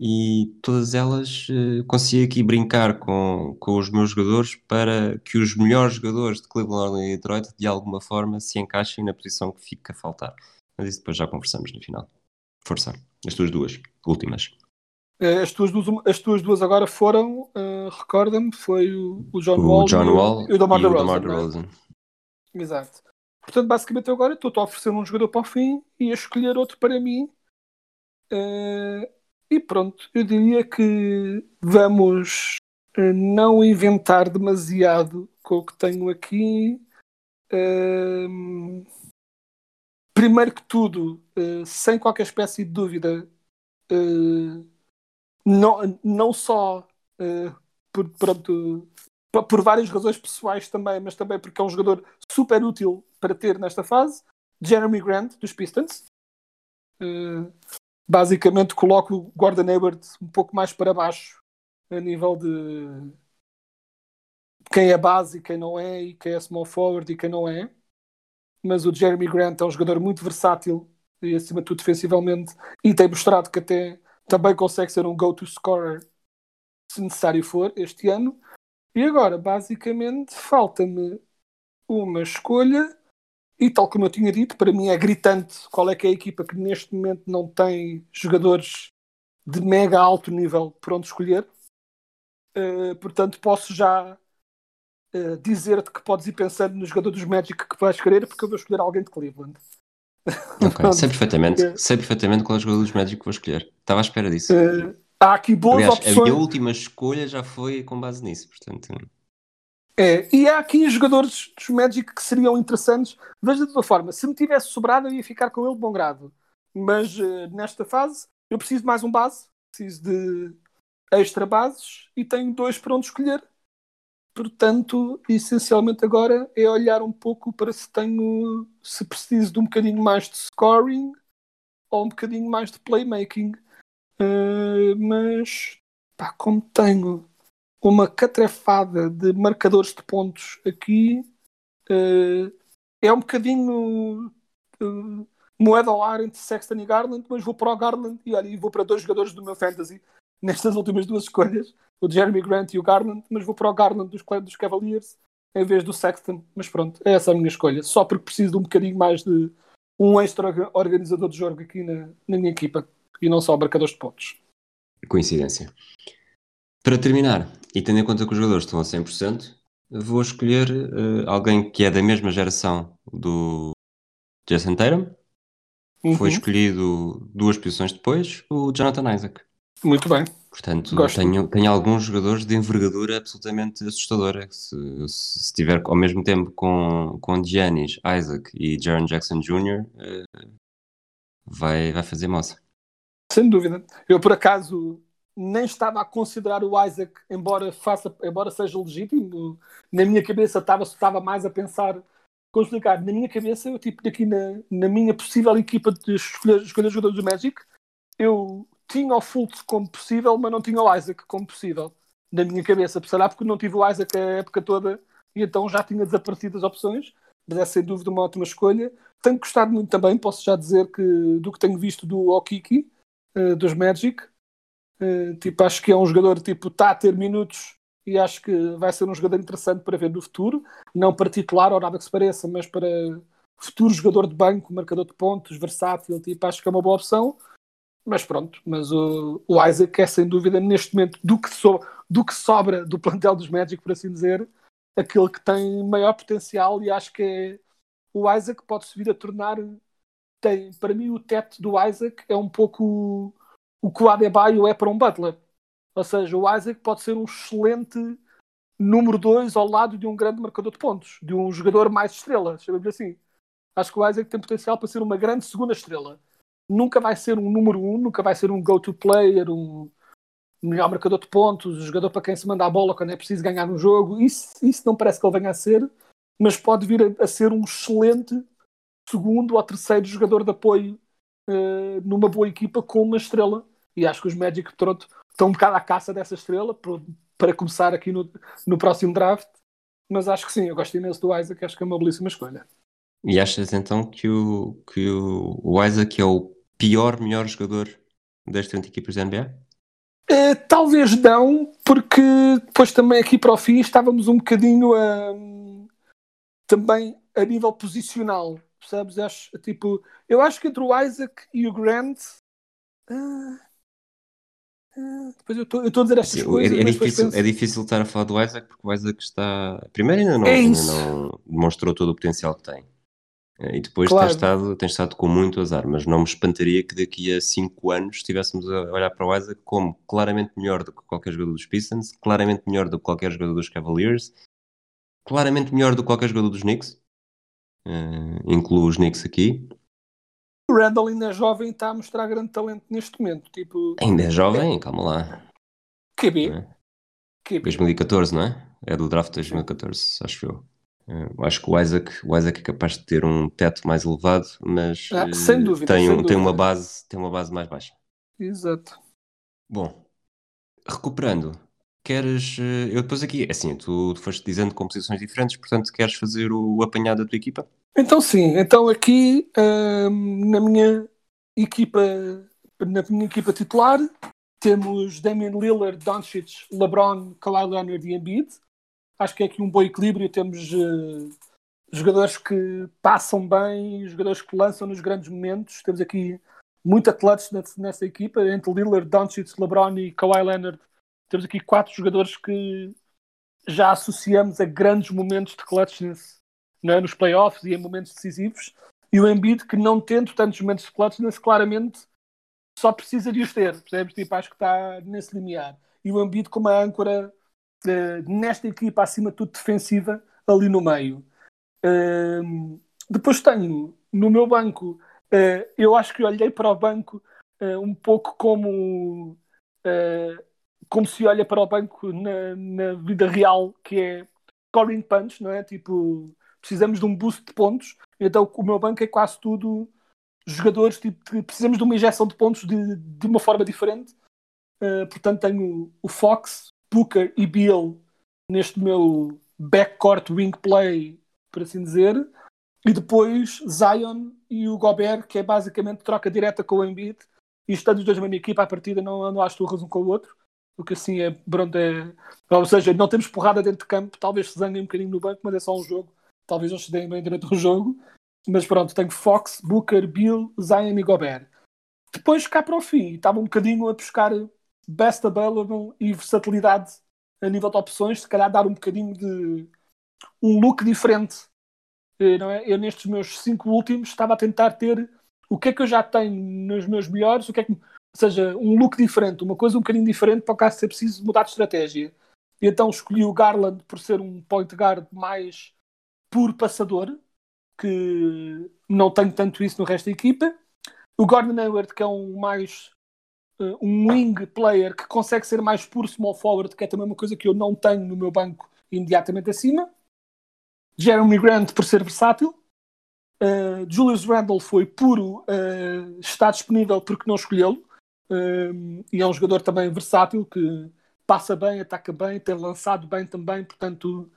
e todas elas uh, consigo aqui brincar com, com os meus jogadores para que os melhores jogadores de Cleveland e Detroit de alguma forma se encaixem na posição que fica a faltar. Mas isso depois já conversamos no final. Força. As tuas duas, últimas. Eh, as tuas duas, as tuas duas agora foram, uh, recorda-me, foi o, o John o Wall, John Wall e o DeMar DeRozan. É? Exato. Portanto, basicamente agora estou a oferecer um jogador para o fim e a escolher outro para mim. Uh, e pronto, eu diria que vamos não inventar demasiado com o que tenho aqui. Uh, primeiro que tudo, uh, sem qualquer espécie de dúvida, uh, não, não só por, pronto, por várias razões pessoais também, mas também porque é um jogador super útil para ter nesta fase, Jeremy Grant, dos Pistons. Uh, basicamente coloco o Gordon Hayward um pouco mais para baixo a nível de quem é base e quem não é, e quem é small forward e quem não é. Mas o Jeremy Grant é um jogador muito versátil e acima de tudo defensivamente e tem mostrado que até também consegue ser um go-to scorer se necessário for este ano. E agora, basicamente, falta-me uma escolha e tal como eu tinha dito, para mim é gritante qual é que é a equipa que neste momento não tem jogadores de mega alto nível por onde escolher. Uh, portanto, posso já uh, dizer-te que podes ir pensando no jogador dos Magic que vais querer, porque eu vou escolher alguém de Cleveland. Ok, sei perfeitamente, sei perfeitamente qual é o jogador dos Magic que vou escolher. Estava à espera disso. Uh, há aqui boas Aliás, opções. A minha última escolha já foi com base nisso, portanto. É, e há aqui jogadores dos Magic que seriam interessantes. Veja de outra forma, se me tivesse sobrado, eu ia ficar com ele de bom grado. Mas uh, nesta fase, eu preciso de mais um base, preciso de extra bases e tenho dois para onde escolher. Portanto, essencialmente agora é olhar um pouco para se tenho, se preciso de um bocadinho mais de scoring ou um bocadinho mais de playmaking. Uh, mas, pá, como tenho uma catrefada de marcadores de pontos aqui uh, é um bocadinho uh, moeda ao ar entre Sexton e Garland, mas vou para o Garland e olha, vou para dois jogadores do meu fantasy nestas últimas duas escolhas, o Jeremy Grant e o Garland, mas vou para o Garland dos, dos Cavaliers em vez do Sexton, mas pronto, é essa a minha escolha, só porque preciso de um bocadinho mais de um extra organizador de jogo aqui na, na minha equipa e não só marcadores de pontos. Coincidência. Para terminar, e tendo em conta que os jogadores estão a 100%, vou escolher uh, alguém que é da mesma geração do Jason Tatum. Uhum. Foi escolhido duas posições depois, o Jonathan Isaac. Muito bem. Portanto, Gosto. tenho, tenho alguns jogadores de envergadura absolutamente assustadora. Se, se estiver ao mesmo tempo com, com Giannis, Isaac e Jaron Jackson Jr., eh, vai, vai fazer moça. Sem dúvida. Eu, por acaso, nem estava a considerar o Isaac, embora, faça, embora seja legítimo. Na minha cabeça estava, estava mais a pensar. Como explicar? Na minha cabeça, eu, tipo, aqui na, na minha possível equipa de escolher, escolher jogadores do Magic, eu tinha o Fultz como possível, mas não tinha o Isaac como possível. Na minha cabeça. Será porque não tive o Isaac a época toda e então já tinha desaparecido as opções. Mas é sem dúvida uma ótima escolha. Tenho gostado muito também, posso já dizer que do que tenho visto do Okiki, uh, dos Magic. Uh, tipo, acho que é um jogador tipo, está a ter minutos e acho que vai ser um jogador interessante para ver no futuro. Não para titular ou nada que se pareça, mas para futuro jogador de banco, marcador de pontos, versátil, tipo, acho que é uma boa opção. Mas pronto, mas o, o Isaac é sem dúvida neste momento do que, so, do que sobra do plantel dos Magic, por assim dizer, aquele que tem maior potencial e acho que é o Isaac pode-se vir a tornar tem, para mim o teto do Isaac é um pouco o que o Adebayo é para um Butler. Ou seja, o Isaac pode ser um excelente número 2 ao lado de um grande marcador de pontos, de um jogador mais estrela, chamamos assim. Acho que o Isaac tem potencial para ser uma grande segunda estrela nunca vai ser um número um, nunca vai ser um go-to player, um melhor marcador de pontos, um jogador para quem se manda a bola quando é preciso ganhar um jogo. Isso, isso não parece que ele venha a ser, mas pode vir a, a ser um excelente segundo ou terceiro jogador de apoio uh, numa boa equipa com uma estrela. E acho que os Magic pronto, estão um bocado à caça dessa estrela para, para começar aqui no, no próximo draft. Mas acho que sim, eu gosto imenso do Isaac, acho que é uma belíssima escolha. E achas então que o, que o Isaac é o pior, melhor jogador das 30 equipas da NBA? Uh, talvez não, porque depois também aqui para o fim estávamos um bocadinho a, também a nível posicional, percebes? Acho, tipo, eu acho que entre o Isaac e o Grant. Uh, uh, depois eu estou a dizer estas Sim, coisas. É, é difícil, penso... é difícil estar a falar do Isaac porque o Isaac está. Primeiro ainda não, é ainda não demonstrou todo o potencial que tem. E depois claro. tens, estado, tens estado com muito azar, mas não me espantaria que daqui a 5 anos estivéssemos a olhar para o Isaac como claramente melhor do que qualquer jogador dos Pistons, claramente melhor do que qualquer jogador dos Cavaliers, claramente melhor do que qualquer jogador dos Knicks. Uh, incluo os Knicks aqui. O Randall ainda é jovem e está a mostrar grande talento neste momento. Tipo, ainda é jovem? É. Calma lá. QB. É? QB. 2014, não é? É do draft de 2014, acho eu. Uh, acho que o Isaac, o Isaac é capaz de ter um teto mais elevado, mas ah, sem dúvida, tem, sem dúvida. tem, uma base, tem uma base mais baixa. Exato. Bom, recuperando, queres. Eh, eu depois aqui, é assim, tu, tu foste dizendo composições diferentes, portanto, queres fazer o, o apanhado da tua equipa? Então, sim, então aqui hum, na minha equipa, na minha equipa titular, temos Damian Lillard, Doncic, LeBron, Kawhi Leonard e Embiid acho que é aqui um bom equilíbrio. Temos uh, jogadores que passam bem, jogadores que lançam nos grandes momentos. Temos aqui muita clutch nessa, equipa, entre Lillard, Doncic, LeBron e Kawhi Leonard. Temos aqui quatro jogadores que já associamos a grandes momentos de clutchness é? nos playoffs e em momentos decisivos. E o Embiid, que não tendo tantos momentos de clutchness, claramente só precisa de os ter. Percebes? Tipo, acho que está nesse limiar. E o Embiid como a âncora nesta equipa, acima de tudo, defensiva, ali no meio. Uh, depois tenho no meu banco, uh, eu acho que olhei para o banco uh, um pouco como, como se olha para o banco na, na, vida real, que é scoring punch, não é? Tipo, precisamos de um boost de pontos, então o meu banco é quase tudo jogadores tipo, precisamos de uma injeção de pontos de, de uma forma diferente. portanto, tenho o Fox, Booker e Bill neste meu backcourt wing play, por assim dizer, e depois Zion e o Gobert, que é basicamente troca direta com o Embiid, e estando os dois na mesma equipa, à partida não andam às turras um com o outro, porque assim é, pronto, é... Ou seja, não temos porrada dentro de campo, talvez se zanguem um bocadinho no banco, mas é só um jogo, talvez não se deem bem durante o jogo, mas pronto, tenho Fox, Booker, Bill, Zion e Gobert. Depois cá para o fim, estava um bocadinho a buscar best available e versatilidade a nível de opções, se calhar dar um bocadinho de um look diferente. Eh, não é? Eu nestes meus cinco últimos estava a tentar ter o que é que eu já tenho nos meus melhores, o que é que, seja, um look diferente, uma coisa um bocadinho diferente para o caso ser preciso mudar de estratégia. E então escolhi o Garland por ser um point guard mais puro passador, que não tenho tanto isso no resto da equipa. O Gordon Hayward, que é um mais uh, um wing player que consegue ser mais puro small forward, que é também uma coisa que eu não tenho no meu banco imediatamente acima. Jeremy Grant por ser versátil. Uh, Julius Randle foi puro uh, está disponível porque não escolhê-lo. Uh, e é um jogador também versátil que passa bem, ataca bem, tem lançado bem também, portanto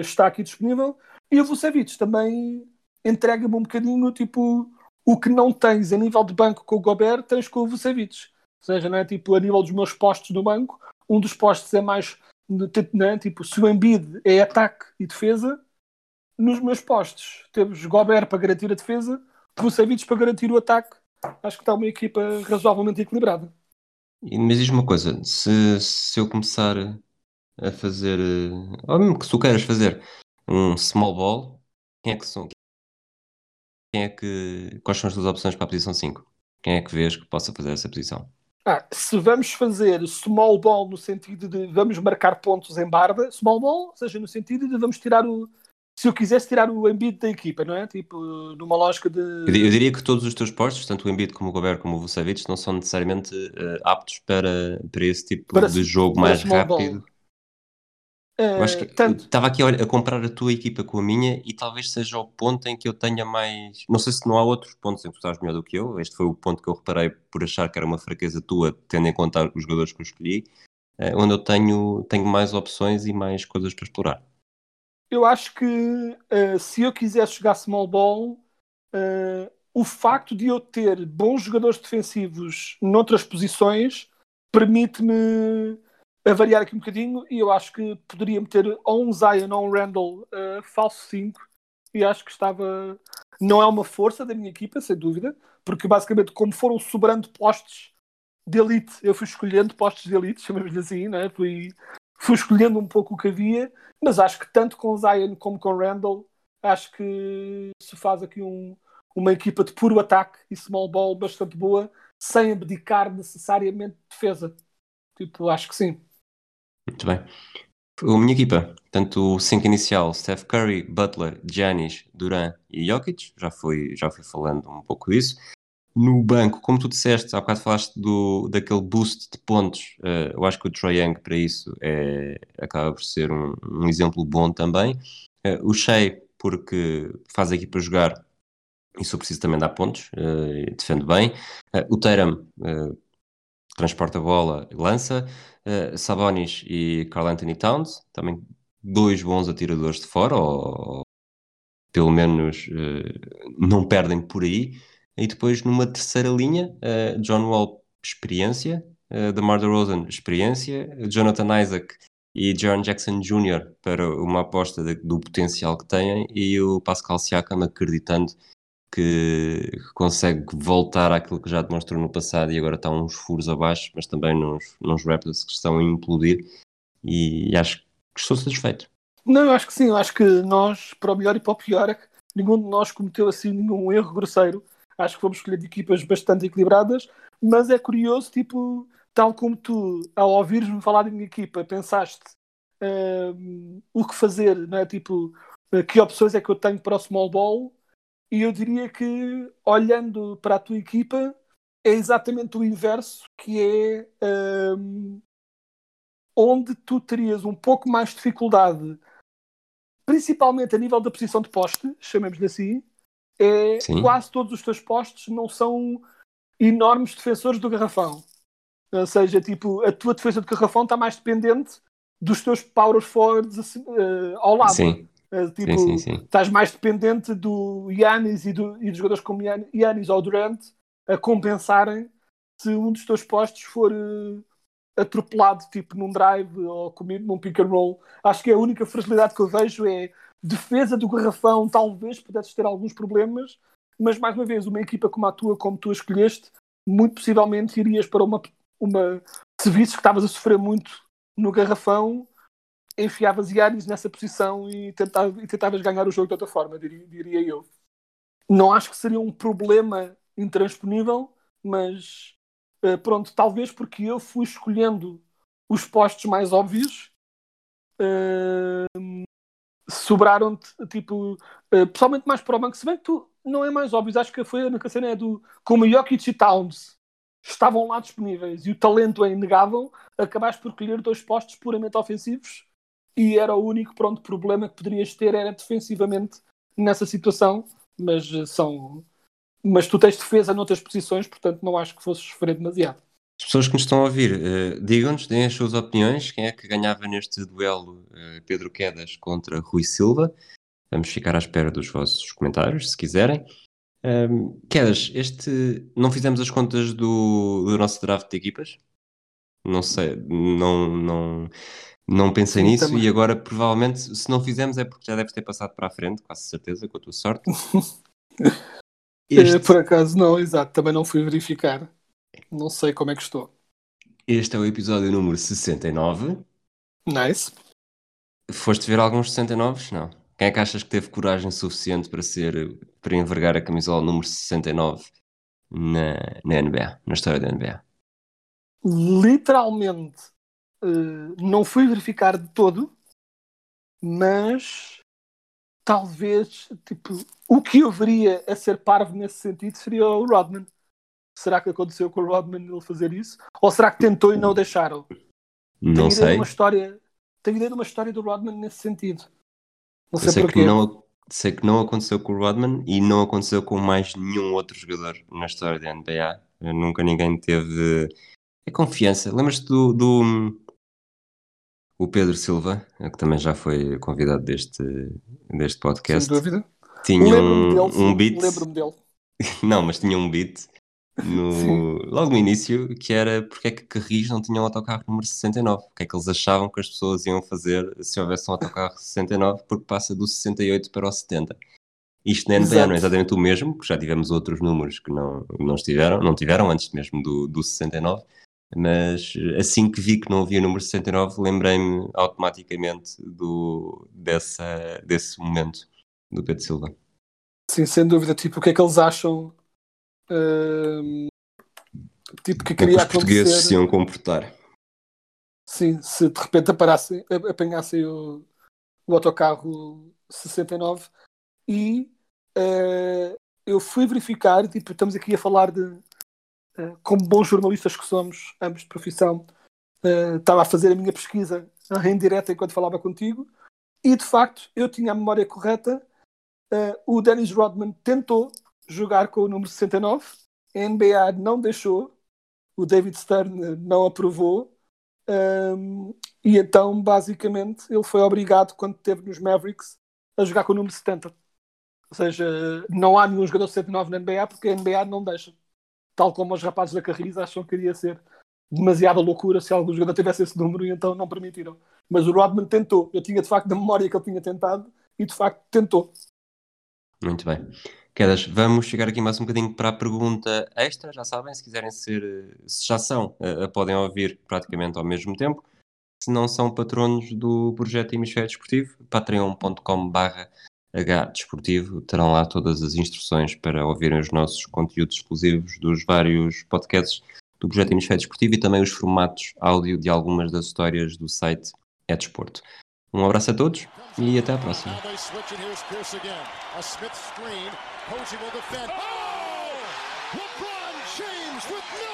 está aqui disponível. E o Vucevic também entrega-me um bocadinho tipo o que não tens a nível de banco com o Gobert, tens com o Vucevic. Seja, não é tipo a nível dos meus postos no banco, um dos postos é mais não é? tipo se o Embiid é ataque e defesa, nos meus postos temos Gobert para garantir a defesa, Vucevic para garantir o ataque. Acho que está uma equipa razoavelmente equilibrada. Mas diz uma coisa, se, se eu começar a fazer, ou mesmo que se tu queiras fazer um small ball, quem é que são? Quem é que, quais são as tuas opções para a posição 5? Quem é que vês que possa fazer essa posição? Ah, se vamos fazer small ball no sentido de vamos marcar pontos em barda, small ball, ou seja, no sentido de vamos tirar o, se eu quisesse tirar o Embiid da equipa, não é? Tipo, numa lógica de. Eu, diria que todos os teus postos, tanto o Embiid como o Gobert como o Vucevic, não são necessariamente uh, aptos para, para esse tipo para de jogo mais rápido. Uh, acho que tanto... estava aqui a, comparar a tua equipa com a minha e talvez seja o ponto em que eu tenha mais. Não sei se não há outros pontos em que tu estás melhor do que eu. Este foi o ponto que eu reparei por achar que era uma fraqueza tua, tendo em conta os jogadores que eu escolhi, uh, onde eu tenho, tenho mais opções e mais coisas para explorar eu acho que uh, se eu quisesse jogar small ball, o facto de eu ter bons jogadores defensivos noutras posições permite-me variar aqui um bocadinho e eu acho que poderia meter ou um Zion ou um Randall uh, falso 5 e acho que estava não é uma força da minha equipa, sem dúvida, porque basicamente como foram sobrando postos de elite, eu fui escolhendo postos de elite, chamamos-lhe assim, né? fui, fui escolhendo um pouco o que havia mas acho que tanto com Zion como com Randall, acho que se faz aqui um, uma equipa de puro ataque e small ball bastante boa, sem abdicar necessariamente de defesa. Tipo, acho que sim. Muito bem. A minha equipa, tanto o 5 inicial, Steph Curry, Butler, Giannis, Duran e Jokic, já fui, já fui falando um pouco disso no banco, como tu disseste, há bocado falaste do, daquele boost de pontos, uh, eu acho que o Troy Young para isso é, acaba por ser um, um exemplo bom também. Uh, o Shea, porque faz a equipa jogar, isso eu preciso também dar pontos, uh, defende bem. o Teram transporta a bola, lança. Sabonis e Carl Anthony Towns, também dois bons atiradores de fora, ou, ou pelo menos não perdem por aí. E depois numa terceira linha, uh, John Wall, experiência, uh, DeMar DeRozan, experiência, Jonathan Isaac e John Jackson Jr. para uma aposta de, do potencial que têm e o Pascal Siakam acreditando que consegue voltar àquilo que já demonstrou no passado e agora está uns furos abaixo, mas também nos, nos Raptors que estão a implodir e acho que estou satisfeito. Não, eu acho que sim, eu acho que nós, para o melhor e para o pior, nenhum de nós cometeu assim nenhum erro grosseiro Acho que fomos escolher equipas bastante equilibradas, mas é curioso, tipo, tal como tu, ao ouvires-me falar de minha equipa, pensaste um, o que fazer, não é? Tipo, que opções é que eu tenho para o small ball? E eu diria que, olhando para a tua equipa, é exatamente o inverso, que é um, onde tu terias um pouco mais de dificuldade, principalmente a nível da posição de poste, chamemos-lhe assim, é Sim. quase todos os teus postos não são enormes defensores do garrafão. Ou seja, tipo, a tua defesa do garrafão está mais dependente dos teus power forwards assim, uh, ao lado. Sim. Uh, tipo, sim, sim, estás mais dependente do Yannis e, do, e dos jogadores como Yannis ou Durant a compensarem se um dos teus postos for uh, atropelado, tipo num drive ou comido num pick and roll. Acho que a única fragilidade que eu vejo é defesa do garrafão, talvez pudesses ter alguns problemas, mas mais uma vez, uma equipa como a tua, como tu a escolheste, muito possivelmente irias para uma, uma se visses que estavas a sofrer muito no garrafão, enfiavas Yanis nessa posição e, tentava, e tentavas ganhar o jogo de outra forma, diria, diria, eu. Não acho que seria um problema intransponível, mas Uh, pronto, talvez porque eu fui escolhendo os postos mais óbvios. Uh, sobraram tipo, uh, pessoalmente mais para o banco, se bem que tu não é mais óbvio, acho que foi a única cena é do como Jokic e Towns estavam lá disponíveis e o talento é inegável, acabaste por colher dois postos puramente ofensivos e era o único pronto, problema que poderias ter era defensivamente nessa situação, mas eh, são mas tu tens defesa noutras posições, portanto não acho que fosse sofrer demasiado. As pessoas que nos estão a ouvir, uh, digam-nos, deem as suas opiniões. Quem é que ganhava neste duelo uh, Pedro Quedas contra Rui Silva? Vamos ficar à espera dos vossos comentários, se quiserem. Um, Quedas, este. Não fizemos as contas do, do nosso draft de equipas? Não sei, não, não, não pensei Sim, nisso também. e agora provavelmente, se não fizemos, é porque já deves ter passado para a frente, quase certeza, com a tua sorte. este... Por acaso não, exato, também não fui verificar. Não sei como é que estou. Este é o episódio número 69. Nice. Foste ver alguns 69? Não. Quem é que achas que teve coragem suficiente para ser para envergar a camisola número 69 na, na NBA, na história da NBA? Literalmente uh, não fui verificar de todo, mas talvez tipo, o que eu veria a ser parvo nesse sentido seria o Rodman. Será que aconteceu com o Rodman ele fazer isso? Ou será que tentou e não o deixaram? Não tenho sei. Uma história, tenho ideia de uma história do Rodman nesse sentido. Não sei, sei que não, sei que não aconteceu com o Rodman e não aconteceu com mais nenhum outro jogador na história da NBA. Nunca ninguém teve a confiança. Lembras-te do, do o Pedro Silva, que também já foi convidado deste, deste podcast. Sem dúvida. Tinha um, um beat. Lembro-me dele. não, mas tinha um beat no, logo no início, que era porque é que Carris não tinha um autocarro número 69. O que é que eles achavam que as pessoas iam fazer se houvesse um autocarro 69, porque passa do 68 para o 70. Isto na NBA Exato. não é exatamente o mesmo, porque já tivemos outros números que não, não estiveram, não tiveram antes mesmo do, do 69, mas assim que vi que não havia número 69, lembrei-me automaticamente do, dessa, desse momento do Pedro Silva. Sim, sem dúvida. Tipo, o que é que eles acham Uh, tipo que queria Os portugueses acontecer... se iam comportar. Sim, se de repente aparassem, apanhassem o, o autocarro 69 e uh, eu fui verificar, tipo, estamos aqui a falar de como bons jornalistas que somos, ambos de profissão, uh, estava a fazer a minha pesquisa em direto enquanto falava contigo e de facto eu tinha a memória correta. o Dennis Rodman tentou jogar com o número 69. A NBA não deixou, o David Stern não aprovou, um, e então, basicamente, ele foi obrigado, quando esteve nos Mavericks, a jogar com o número 70. Ou seja, não há nenhum jogador 79 na NBA porque a NBA não deixa. Tal como os rapazes da Carris acham que iria ser demasiada loucura se algum jogador tivesse esse número e então não permitiram. Mas o Rodman tentou. Eu tinha de facto da memória que ele tinha tentado e de facto tentou. Muito bem. Quedas, vamos chegar aqui mais um bocadinho para a pergunta extra. Já sabem, se quiserem ser, se já são, uh, podem ouvir praticamente ao mesmo tempo. Se não são patronos do projeto Hemisfério Desportivo, patreon.com.br Desportivo, terão lá todas as instruções para ouvirem os nossos conteúdos exclusivos dos vários podcasts do projeto Hemisfério Desportivo e também os formatos áudio de algumas das histórias do site É Desporto. Um abraço a todos e até a próxima. Oh! With no